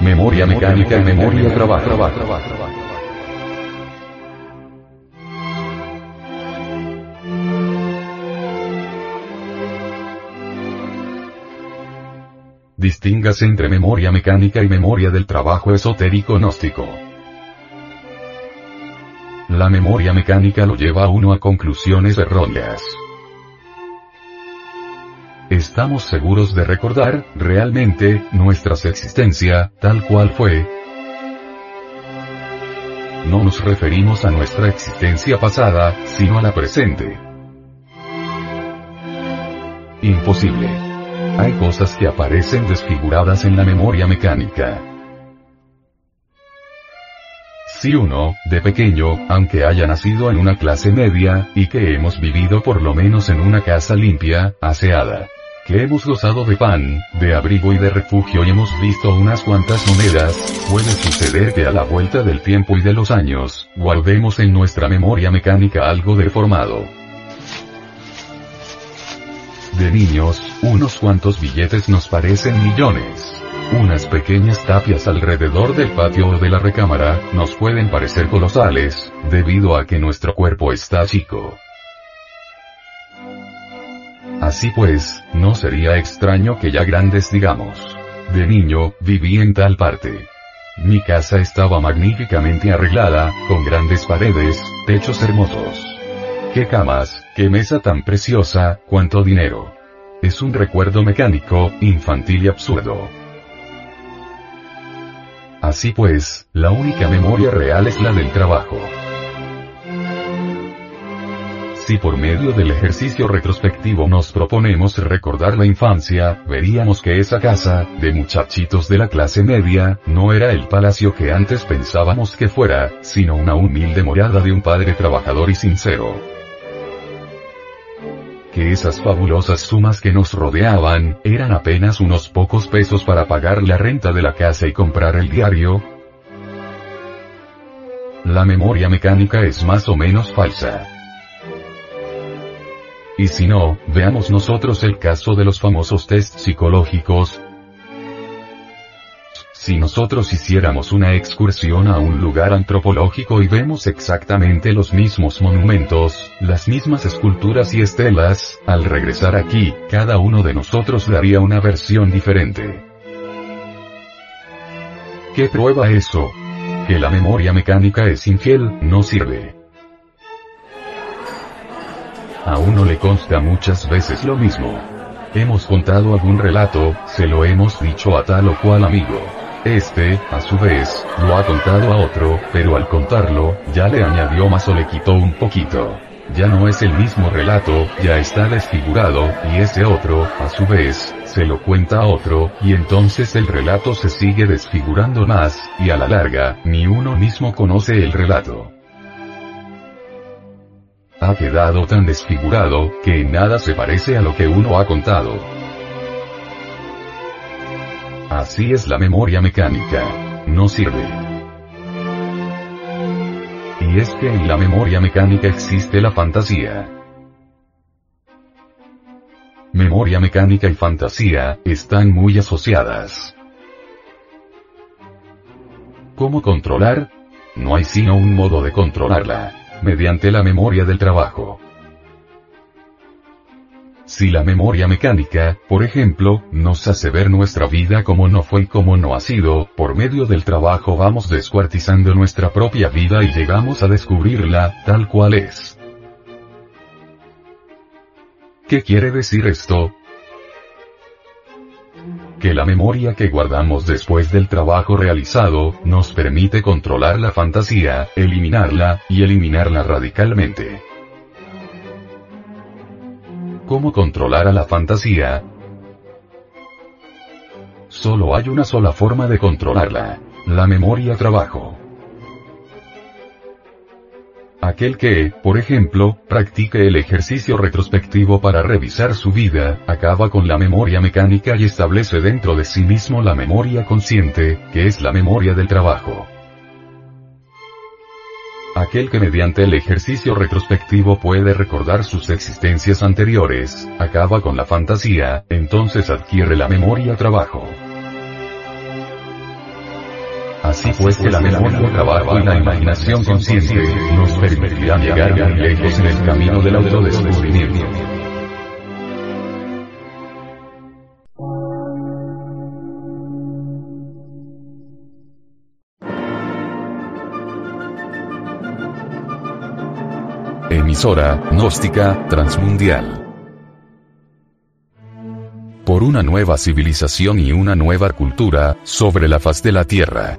Memoria mecánica y memoria trabajo. Distingas entre memoria mecánica y memoria del trabajo esotérico gnóstico. La memoria mecánica lo lleva a uno a conclusiones erróneas. Estamos seguros de recordar, realmente, nuestra existencia, tal cual fue. No nos referimos a nuestra existencia pasada, sino a la presente. Imposible. Hay cosas que aparecen desfiguradas en la memoria mecánica. Si uno, de pequeño, aunque haya nacido en una clase media, y que hemos vivido por lo menos en una casa limpia, aseada, que hemos gozado de pan, de abrigo y de refugio y hemos visto unas cuantas monedas, puede suceder que a la vuelta del tiempo y de los años, guardemos en nuestra memoria mecánica algo deformado. De niños, unos cuantos billetes nos parecen millones. Unas pequeñas tapias alrededor del patio o de la recámara, nos pueden parecer colosales, debido a que nuestro cuerpo está chico. Así pues, no sería extraño que ya grandes digamos. De niño, viví en tal parte. Mi casa estaba magníficamente arreglada, con grandes paredes, techos hermosos. Qué camas, qué mesa tan preciosa, cuánto dinero. Es un recuerdo mecánico, infantil y absurdo. Así pues, la única memoria real es la del trabajo. Si por medio del ejercicio retrospectivo nos proponemos recordar la infancia, veríamos que esa casa, de muchachitos de la clase media, no era el palacio que antes pensábamos que fuera, sino una humilde morada de un padre trabajador y sincero. Que esas fabulosas sumas que nos rodeaban, eran apenas unos pocos pesos para pagar la renta de la casa y comprar el diario, la memoria mecánica es más o menos falsa. Y si no, veamos nosotros el caso de los famosos test psicológicos. Si nosotros hiciéramos una excursión a un lugar antropológico y vemos exactamente los mismos monumentos, las mismas esculturas y estelas, al regresar aquí, cada uno de nosotros daría una versión diferente. ¿Qué prueba eso? Que la memoria mecánica es infiel, no sirve. A uno le consta muchas veces lo mismo. Hemos contado algún relato, se lo hemos dicho a tal o cual amigo. Este, a su vez, lo ha contado a otro, pero al contarlo, ya le añadió más o le quitó un poquito. Ya no es el mismo relato, ya está desfigurado, y ese otro, a su vez, se lo cuenta a otro, y entonces el relato se sigue desfigurando más, y a la larga, ni uno mismo conoce el relato ha quedado tan desfigurado, que nada se parece a lo que uno ha contado. Así es la memoria mecánica. No sirve. Y es que en la memoria mecánica existe la fantasía. Memoria mecánica y fantasía, están muy asociadas. ¿Cómo controlar? No hay sino un modo de controlarla mediante la memoria del trabajo. Si la memoria mecánica, por ejemplo, nos hace ver nuestra vida como no fue y como no ha sido, por medio del trabajo vamos descuartizando nuestra propia vida y llegamos a descubrirla, tal cual es. ¿Qué quiere decir esto? Que la memoria que guardamos después del trabajo realizado, nos permite controlar la fantasía, eliminarla, y eliminarla radicalmente. ¿Cómo controlar a la fantasía? Solo hay una sola forma de controlarla. La memoria trabajo. Aquel que, por ejemplo, practique el ejercicio retrospectivo para revisar su vida, acaba con la memoria mecánica y establece dentro de sí mismo la memoria consciente, que es la memoria del trabajo. Aquel que mediante el ejercicio retrospectivo puede recordar sus existencias anteriores, acaba con la fantasía, entonces adquiere la memoria trabajo. Así pues que la memoria, trabajo y la imaginación consciente nos permitirán llegar muy lejos en el camino del autodescubrimiento. Emisora, gnóstica, transmundial. Por una nueva civilización y una nueva cultura, sobre la faz de la Tierra.